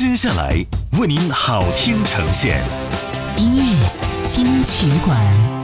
接下来为您好听呈现，音乐金曲馆。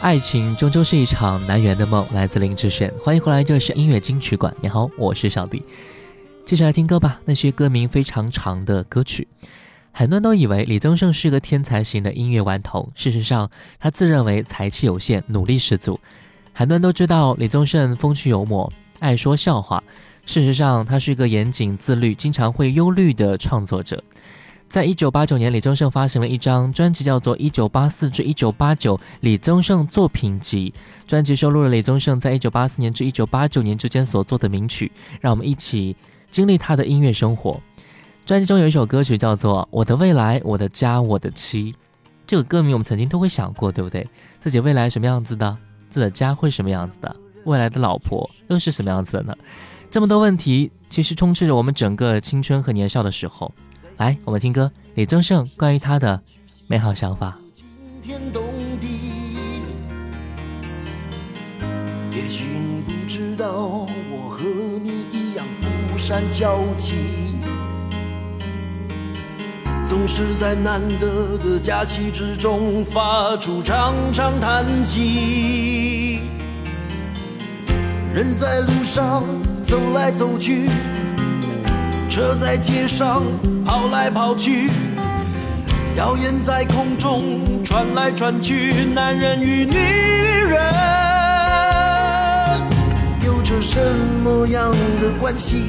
爱情终究是一场难圆的梦，来自林志炫。欢迎回来，这是音乐金曲馆。你好，我是小弟。继续来听歌吧。那些歌名非常长的歌曲，很多人都以为李宗盛是个天才型的音乐顽童。事实上，他自认为才气有限，努力十足。很多人都知道李宗盛风趣幽默，爱说笑话。事实上，他是一个严谨自律、经常会忧虑的创作者。在一九八九年，李宗盛发行了一张专辑，叫做《一九八四至一九八九李宗盛作品集》。专辑收录了李宗盛在一九八四年至一九八九年之间所做的名曲，让我们一起经历他的音乐生活。专辑中有一首歌曲叫做《我的未来，我的家，我的妻》。这个歌名我们曾经都会想过，对不对？自己未来什么样子的？自己的家会什么样子的？未来的老婆又是什么样子的呢？这么多问题，其实充斥着我们整个青春和年少的时候。来，我们听歌，李宗盛关于他的美好想法。天动地，也许你不知道，我和你一样不善交际。总是在难得的假期之中发出长长叹息。人在路上走来走去，车在街上跑来跑去，谣言在空中传来传去，男人与女人有着什么样的关系？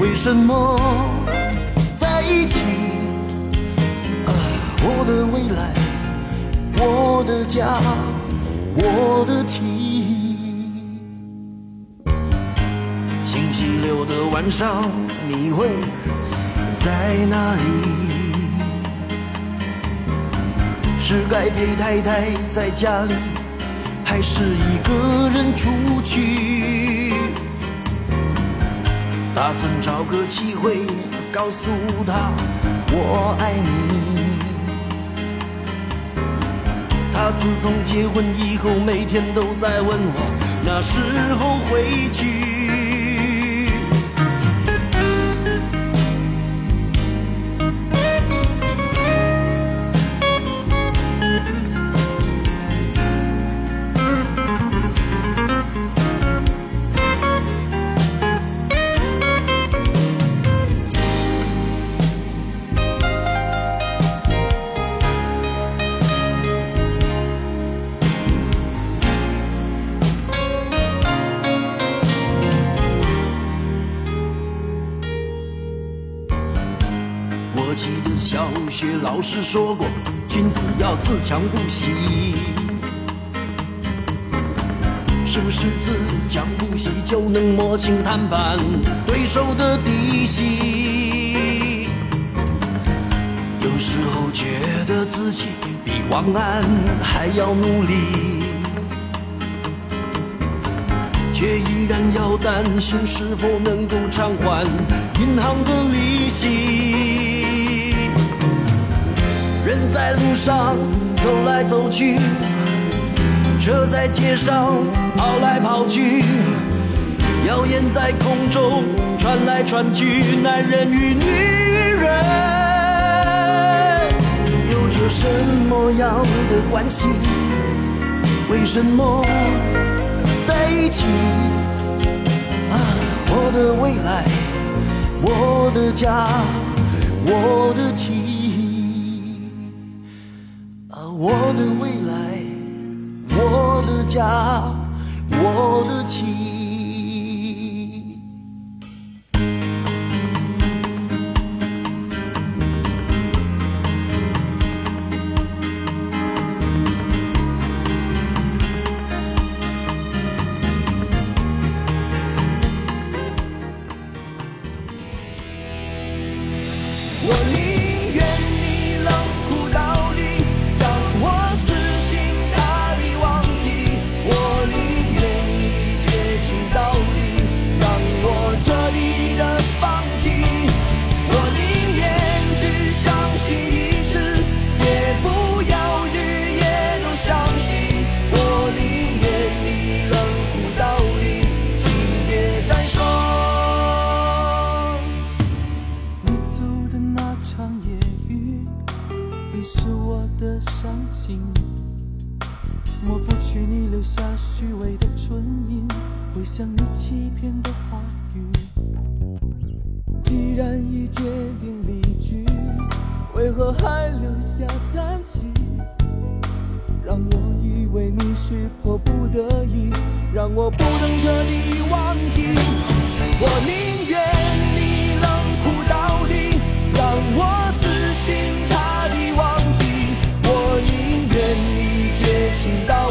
为什么在一起？啊，我的未来，我的家，我的妻。六的晚上，你会在哪里？是该陪太太在家里，还是一个人出去？打算找个机会告诉她我爱你。她自从结婚以后，每天都在问我那时候回去。说过，君子要自强不息。是不是自强不息就能摸清谈判对手的底细？有时候觉得自己比王安还要努力，却依然要担心是否能够偿还银行的利息。在路上走来走去，车在街上跑来跑去，谣言在空中传来传去，男人与女人有着什么样的关系？为什么在一起？啊，我的未来，我的家，我的妻。我的未来，我的家，我的妻。抹不去你留下虚伪的唇印，回想你欺骗的话语。既然已决定离去，为何还留下残疾？让我以为你是迫不得已，让我不能彻底忘记。我宁愿你冷酷到底，让我死心塌地忘记。我宁愿你绝情到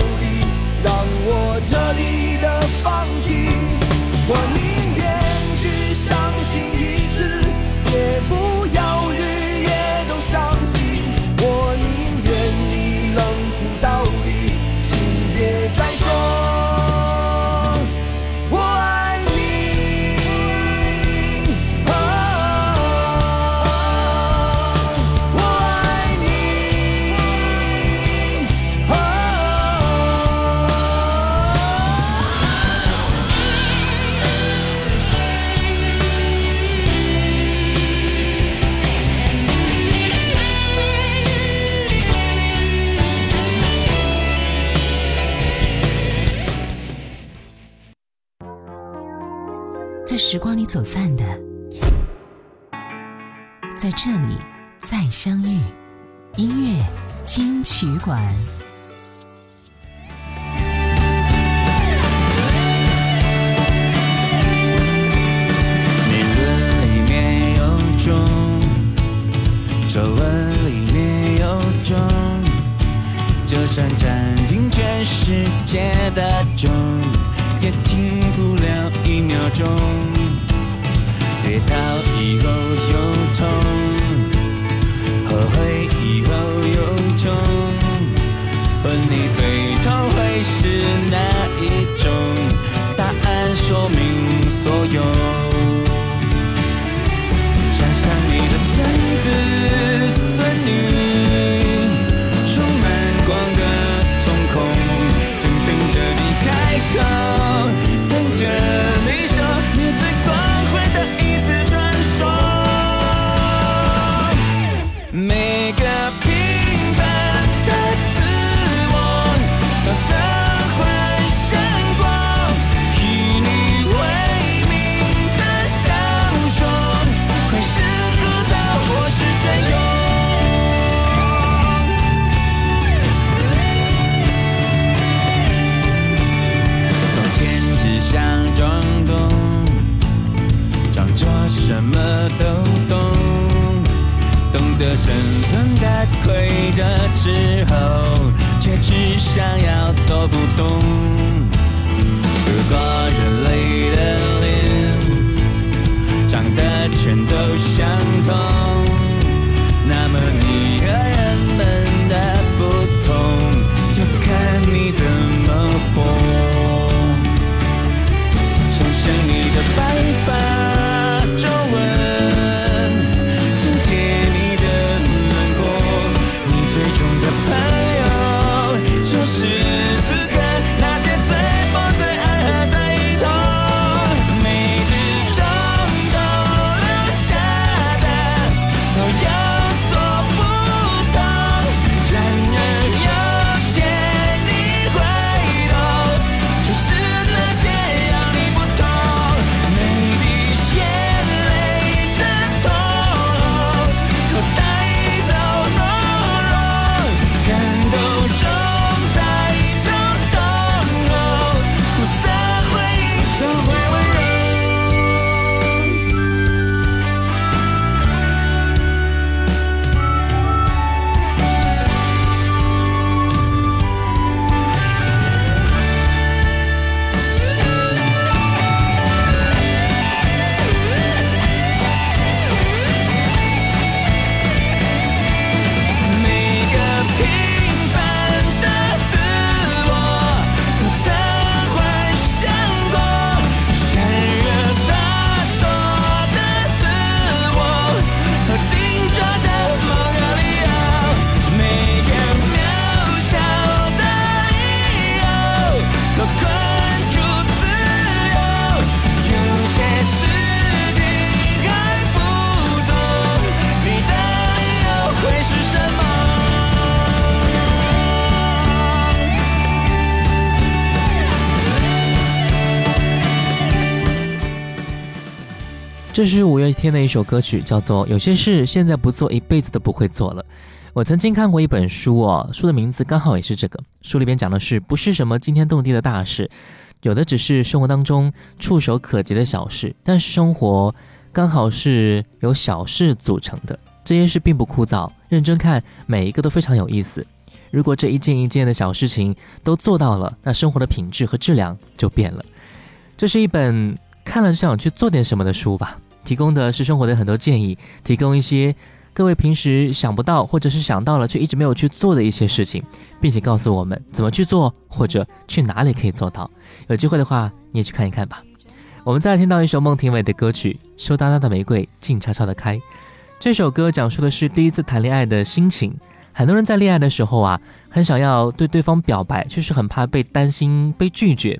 在时光里走散的，在这里再相遇。音乐金曲馆。理论里面有种，皱纹里面有种，就算占尽全世界的钟，也停不了一秒钟。跌倒以后又痛，后悔以后又痛，问你最痛会是哪一种？答案说明所有。这是五月天的一首歌曲，叫做《有些事现在不做，一辈子都不会做了》。我曾经看过一本书哦，书的名字刚好也是这个。书里边讲的是，不是什么惊天动地的大事，有的只是生活当中触手可及的小事。但是生活刚好是由小事组成的，这些事并不枯燥，认真看每一个都非常有意思。如果这一件一件的小事情都做到了，那生活的品质和质量就变了。这是一本看了就想去做点什么的书吧，提供的是生活的很多建议，提供一些各位平时想不到或者是想到了却一直没有去做的一些事情，并且告诉我们怎么去做或者去哪里可以做到。有机会的话，你也去看一看吧。我们再听到一首孟庭苇的歌曲《羞答答的玫瑰静悄悄地开》。这首歌讲述的是第一次谈恋爱的心情。很多人在恋爱的时候啊，很想要对对方表白，却是很怕被担心被拒绝。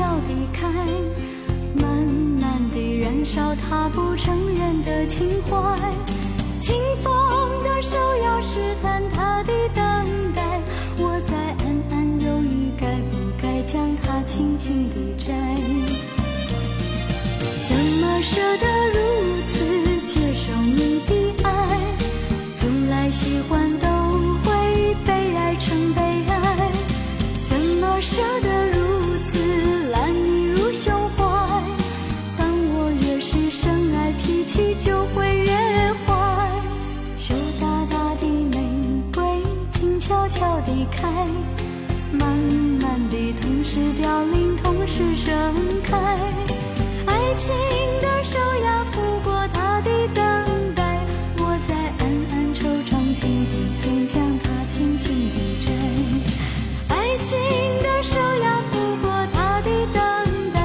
静悄悄地开，慢慢地燃烧他不承认的情怀。清风的手要试探他的等待，我在暗暗犹豫，该不该将它轻轻地摘？怎么舍得如此接受你的爱？从来喜欢开，慢慢地，同时凋零，同时盛开。爱情的手呀，抚过它的等待，我在暗暗惆怅，竟不曾将它轻轻地摘。爱情的手呀，抚过它的等待，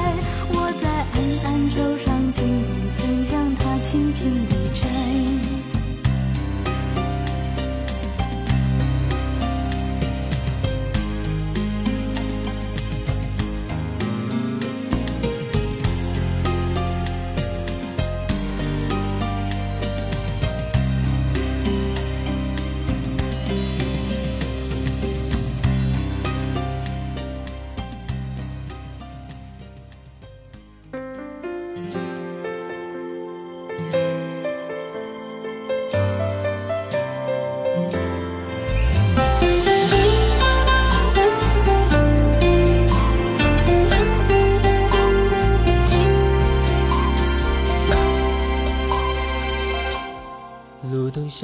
我在暗暗惆怅，竟不曾将它轻轻地摘。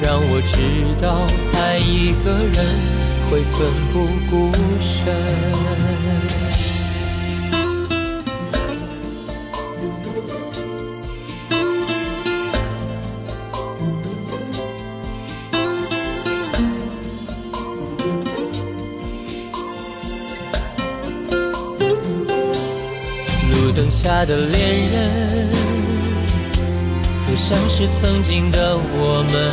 让我知道爱一个人会奋不顾身。路灯下的恋人，都像是曾经的我们，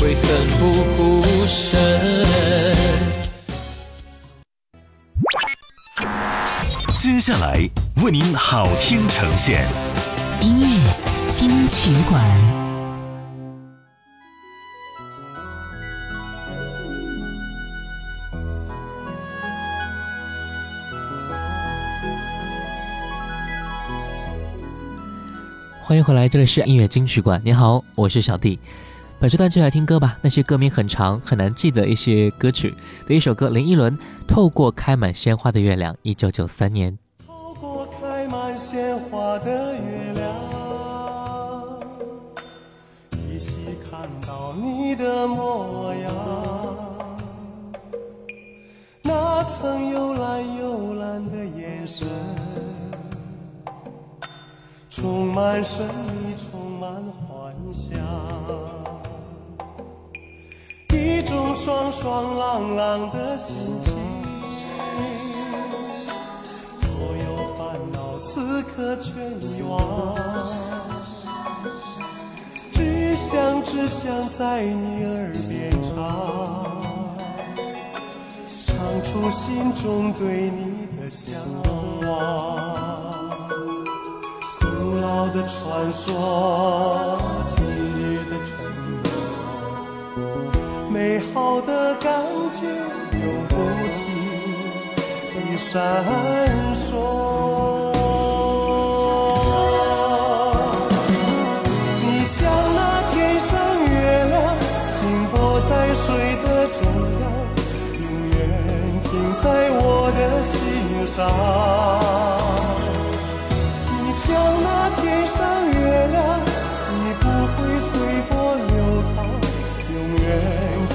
会奋不顾身。接下来为您好听呈现，音乐金曲馆。欢迎回来，这里是音乐金曲馆。你好，我是小弟。本时段就来听歌吧，那些歌名很长，很难记得一些歌曲。的一首歌，林依轮《透过开满鲜花的月亮》，一九九三年。透过开满鲜花的月亮，依稀看到你的模样。那曾幽蓝幽蓝的眼神。充满神秘，充满幻想，种爽爽朗朗的心情。所有烦恼此刻全遗忘，只想只想在你耳边唱，唱出心中对你的向往。古老的传说，美好的感觉永不停地闪烁。你像那天上月亮，停泊在水的中央，永远停在我的心上。你像那天上月亮，你不会随波，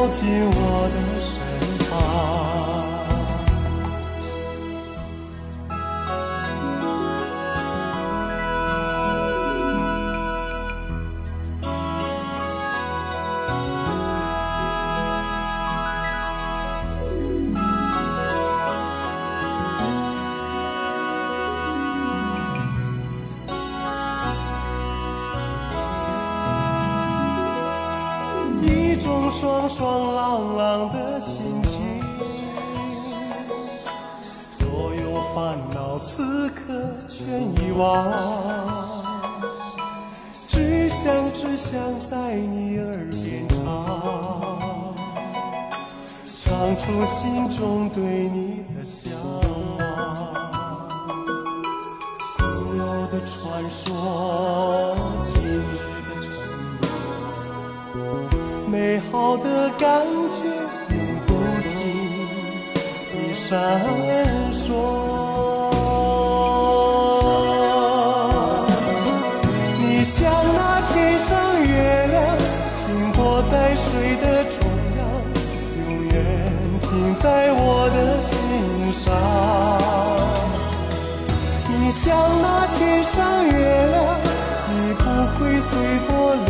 走进我的朗朗的心情，所有烦恼此刻全遗忘，只想只想在你耳边唱，唱出心中对你的向往。古老的传说，美好的感觉永不停地闪烁。你像那天上月亮，停泊在水的中央，永远停在我的心上。你像那天上月亮，你不会随波流，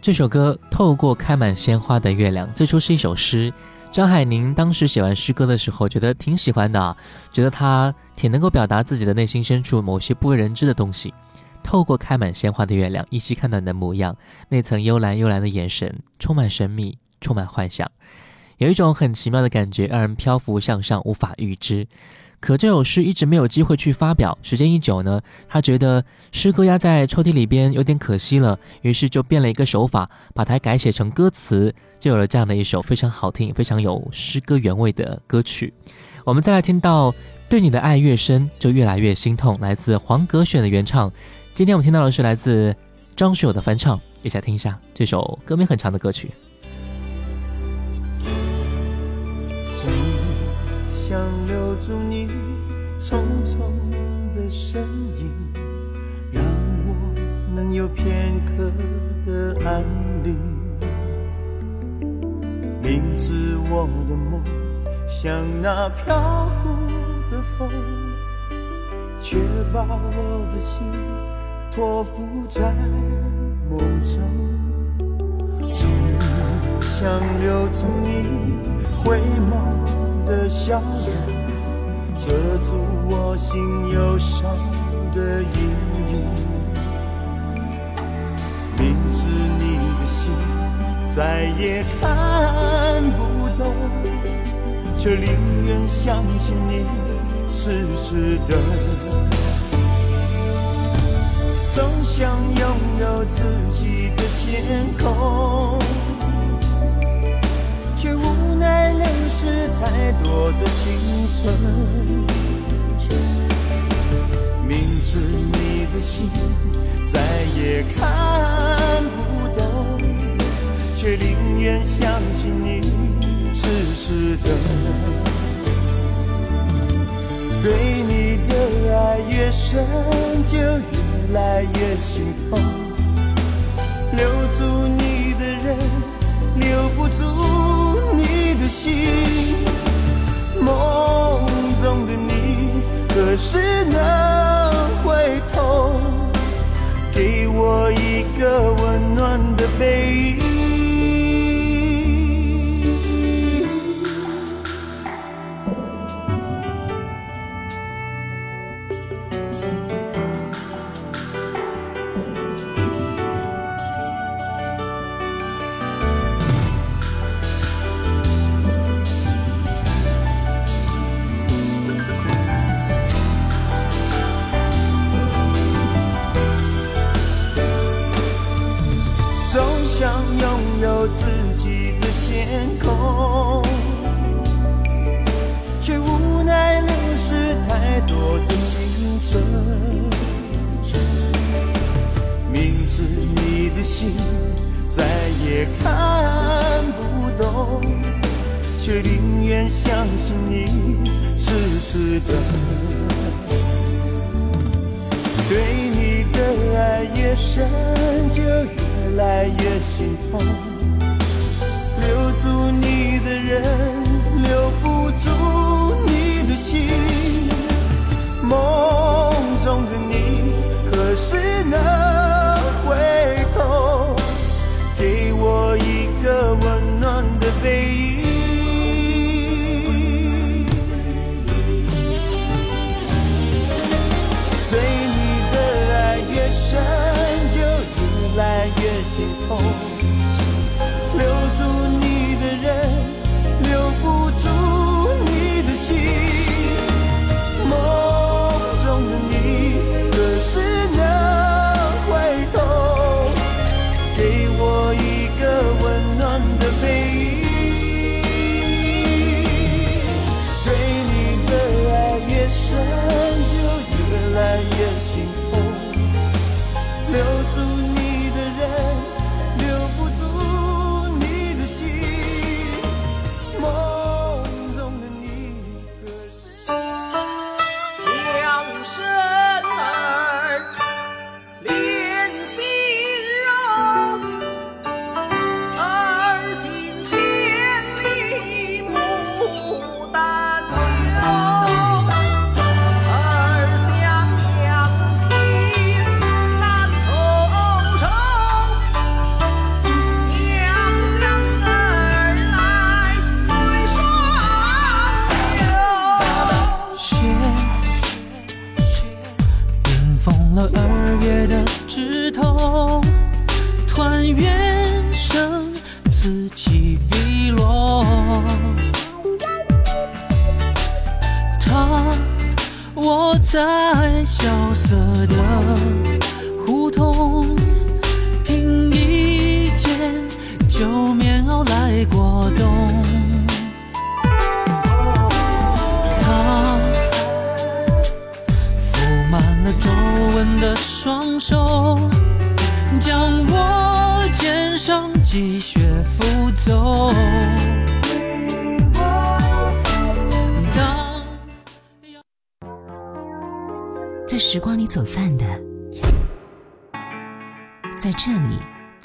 这首歌《透过开满鲜花的月亮》最初是一首诗。张海宁当时写完诗歌的时候，觉得挺喜欢的啊，觉得他挺能够表达自己的内心深处某些不为人知的东西。透过开满鲜花的月亮，依稀看到你的模样，那层幽蓝幽蓝的眼神，充满神秘，充满幻想，有一种很奇妙的感觉，让人漂浮向上，无法预知。可这首诗一直没有机会去发表，时间一久呢，他觉得诗歌压在抽屉里边有点可惜了，于是就变了一个手法，把它改写成歌词，就有了这样的一首非常好听、非常有诗歌原味的歌曲。我们再来听到“对你的爱越深，就越来越心痛”，来自黄格选的原唱。今天我们听到的是来自张学友的翻唱，一起来听一下这首歌名很长的歌曲。想留住你匆匆的身影，让我能有片刻的安宁。明知我的梦像那飘忽的风，却把我的心托付在梦中。只想留住你回眸的笑容，遮住我心忧伤的阴影。明知你的心再也看不懂，却宁愿相信你痴痴的。总想拥有自己的天空，无奈流失太多的青春。明知你的心再也看不懂，却宁愿相信你痴痴的。对你的爱越深，就越来越心痛。心。梦中的你，何时能回头，给我一个温暖的背却宁愿相信你痴痴的。对你的爱越深，就越来越心痛。留住你的人，留不住你的心。梦中的你，何时能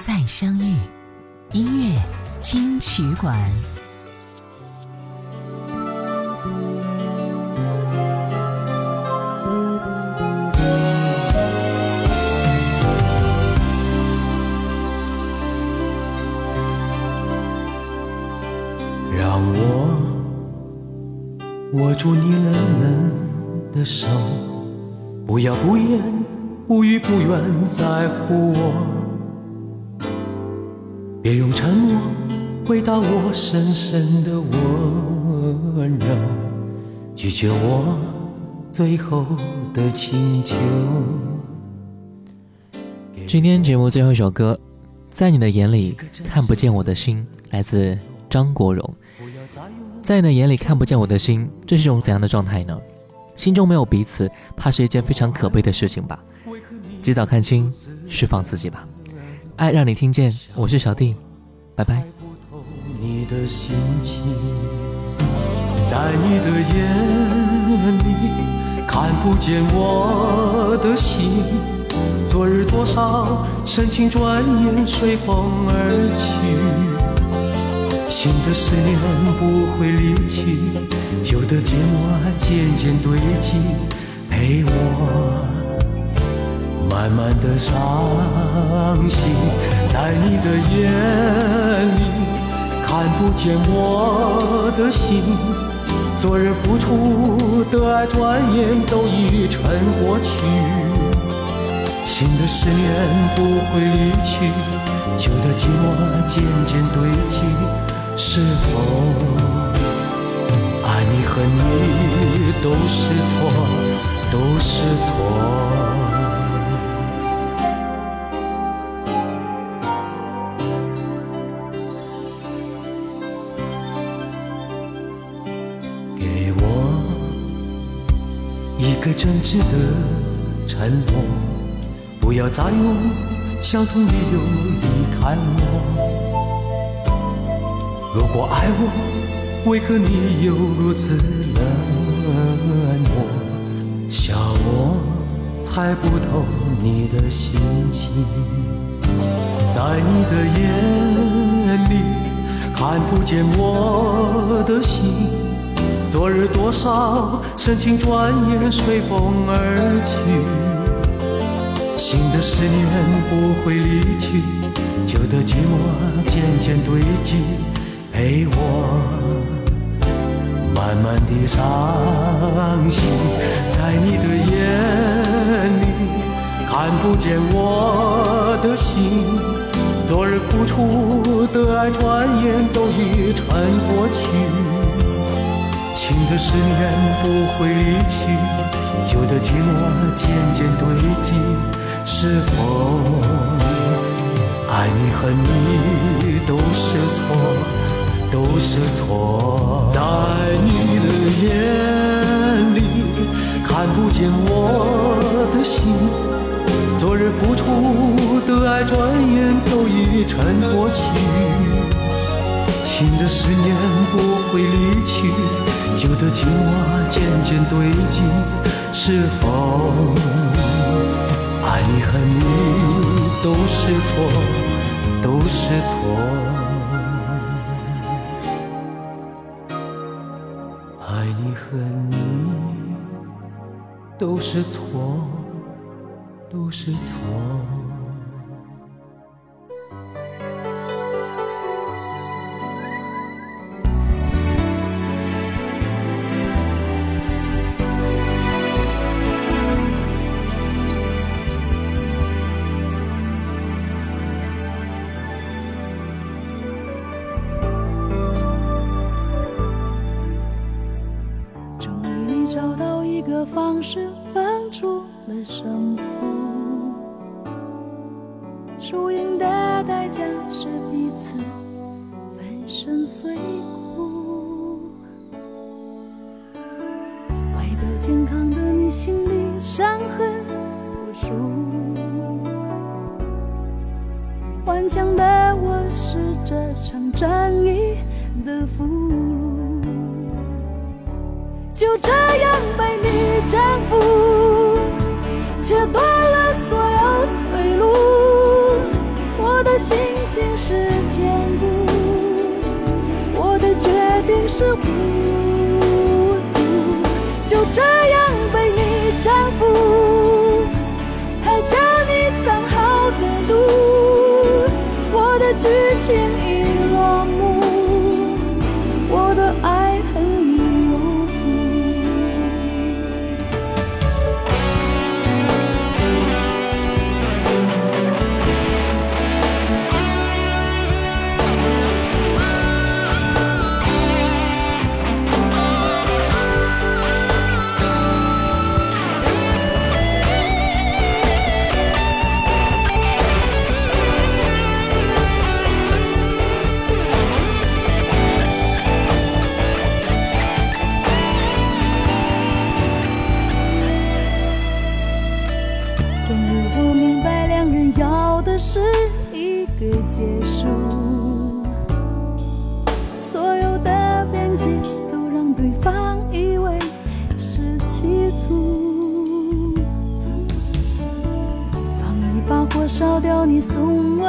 再相遇。音乐金曲馆。让我握住你冷冷的手，不要不言不语不愿在乎我，别用沉默回答我深深的温柔，拒绝我最后的请求。今天节目最后一首歌，在你的眼里看不见我的心，来自张国荣。在你的眼里看不见我的心，这是一种怎样的状态呢？心中没有彼此，怕是一件非常可悲的事情吧。及早看清，释放自己吧。爱让你听见，我是小弟，拜拜。你的心情，在你的眼里看不见我的心。昨日多少深情，转眼随风而去。新的思念不会离去，旧的寂寞渐渐堆积，陪我慢慢的伤心。在你的眼里看不见我的心，昨日付出的爱，转眼都已成过去。新的思念不会离去，旧的寂寞渐渐堆积。是否爱你和你都是错，都是错？个真挚的承诺，不要再用相同理由离开我。如果爱我，为何你又如此冷漠？笑我猜不透你的心情，在你的眼里看不见我的心。昨日多少深情，转眼随风而去。新的思念不会离去，旧的寂寞渐渐堆积。陪我慢慢的伤心，在你的眼里看不见我的心。昨日付出的爱，转眼都已成过去。新的思念不会离去，旧的寂寞渐渐堆积。是否爱你和你都是错？都是错，在你的眼里看不见我的心。昨日付出的爱，转眼都已成过去。新的思念不会离去，旧的情话渐渐堆积。是否爱你恨你都是错，都是错？爱你恨你都是错，都是错。是糊涂就这样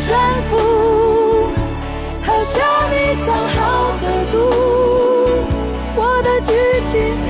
山谷喝下你藏好的毒我的剧情